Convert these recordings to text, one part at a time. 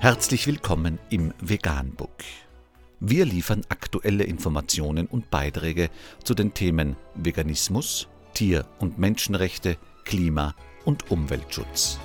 Herzlich willkommen im Veganbook. Wir liefern aktuelle Informationen und Beiträge zu den Themen Veganismus, Tier- und Menschenrechte, Klima- und Umweltschutz.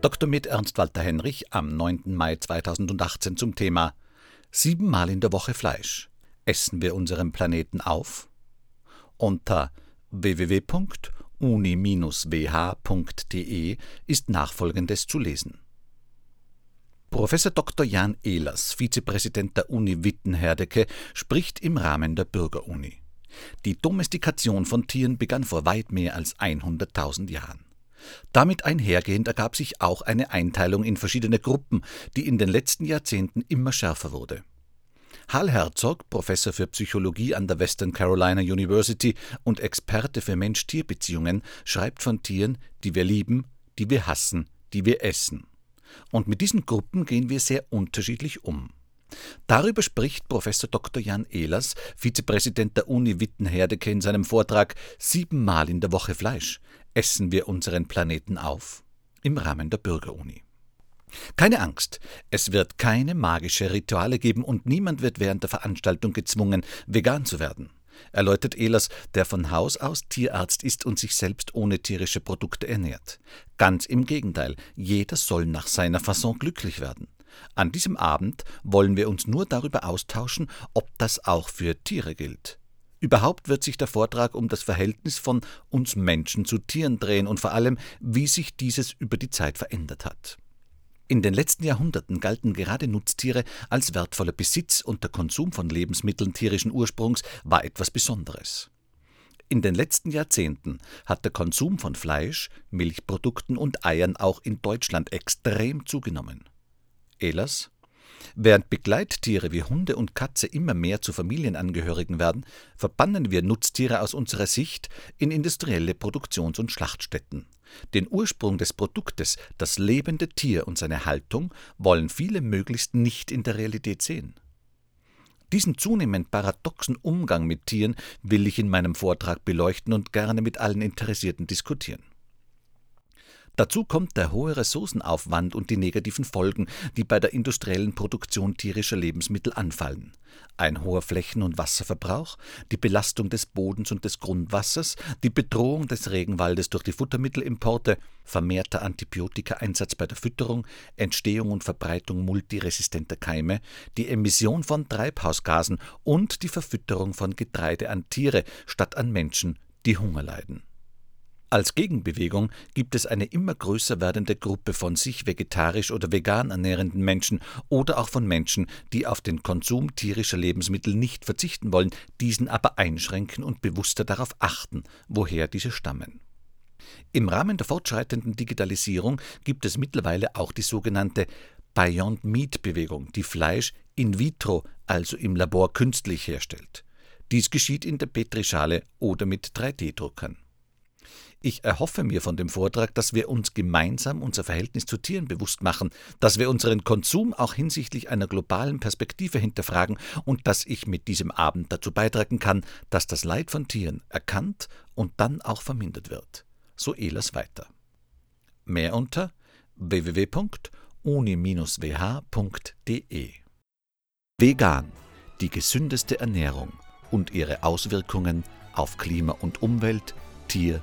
Dr. mit Ernst Walter Henrich am 9. Mai 2018 zum Thema Siebenmal in der Woche Fleisch. Essen wir unseren Planeten auf? Unter www.uni-wh.de ist nachfolgendes zu lesen. Professor Dr. Jan Ehlers, Vizepräsident der Uni Witten-Herdecke, spricht im Rahmen der Bürgeruni. Die Domestikation von Tieren begann vor weit mehr als 100.000 Jahren. Damit einhergehend ergab sich auch eine Einteilung in verschiedene Gruppen, die in den letzten Jahrzehnten immer schärfer wurde. Hal Herzog, Professor für Psychologie an der Western Carolina University und Experte für Mensch-Tier-Beziehungen, schreibt von Tieren, die wir lieben, die wir hassen, die wir essen. Und mit diesen Gruppen gehen wir sehr unterschiedlich um. Darüber spricht Professor Dr. Jan Ehlers, Vizepräsident der Uni Witten-Herdecke, in seinem Vortrag Siebenmal in der Woche Fleisch. Essen wir unseren Planeten auf? im Rahmen der Bürgeruni. Keine Angst, es wird keine magische Rituale geben und niemand wird während der Veranstaltung gezwungen, vegan zu werden. Erläutert Ehlers, der von Haus aus Tierarzt ist und sich selbst ohne tierische Produkte ernährt. Ganz im Gegenteil, jeder soll nach seiner Fasson glücklich werden. An diesem Abend wollen wir uns nur darüber austauschen, ob das auch für Tiere gilt. Überhaupt wird sich der Vortrag um das Verhältnis von uns Menschen zu Tieren drehen und vor allem, wie sich dieses über die Zeit verändert hat. In den letzten Jahrhunderten galten gerade Nutztiere als wertvoller Besitz und der Konsum von Lebensmitteln tierischen Ursprungs war etwas Besonderes. In den letzten Jahrzehnten hat der Konsum von Fleisch, Milchprodukten und Eiern auch in Deutschland extrem zugenommen. Ehlers Während Begleittiere wie Hunde und Katze immer mehr zu Familienangehörigen werden, verbannen wir Nutztiere aus unserer Sicht in industrielle Produktions- und Schlachtstätten. Den Ursprung des Produktes, das lebende Tier und seine Haltung, wollen viele möglichst nicht in der Realität sehen. Diesen zunehmend paradoxen Umgang mit Tieren will ich in meinem Vortrag beleuchten und gerne mit allen Interessierten diskutieren. Dazu kommt der hohe Ressourcenaufwand und die negativen Folgen, die bei der industriellen Produktion tierischer Lebensmittel anfallen. Ein hoher Flächen- und Wasserverbrauch, die Belastung des Bodens und des Grundwassers, die Bedrohung des Regenwaldes durch die Futtermittelimporte, vermehrter Antibiotikaeinsatz bei der Fütterung, Entstehung und Verbreitung multiresistenter Keime, die Emission von Treibhausgasen und die Verfütterung von Getreide an Tiere statt an Menschen, die Hunger leiden. Als Gegenbewegung gibt es eine immer größer werdende Gruppe von sich vegetarisch oder vegan ernährenden Menschen oder auch von Menschen, die auf den Konsum tierischer Lebensmittel nicht verzichten wollen, diesen aber einschränken und bewusster darauf achten, woher diese stammen. Im Rahmen der fortschreitenden Digitalisierung gibt es mittlerweile auch die sogenannte Beyond Meat Bewegung, die Fleisch in vitro, also im Labor künstlich herstellt. Dies geschieht in der Petrischale oder mit 3D-Druckern. Ich erhoffe mir von dem Vortrag, dass wir uns gemeinsam unser Verhältnis zu Tieren bewusst machen, dass wir unseren Konsum auch hinsichtlich einer globalen Perspektive hinterfragen und dass ich mit diesem Abend dazu beitragen kann, dass das Leid von Tieren erkannt und dann auch vermindert wird. So Ehlers weiter. Mehr unter www.uni-wh.de Vegan, die gesündeste Ernährung und ihre Auswirkungen auf Klima und Umwelt, Tier-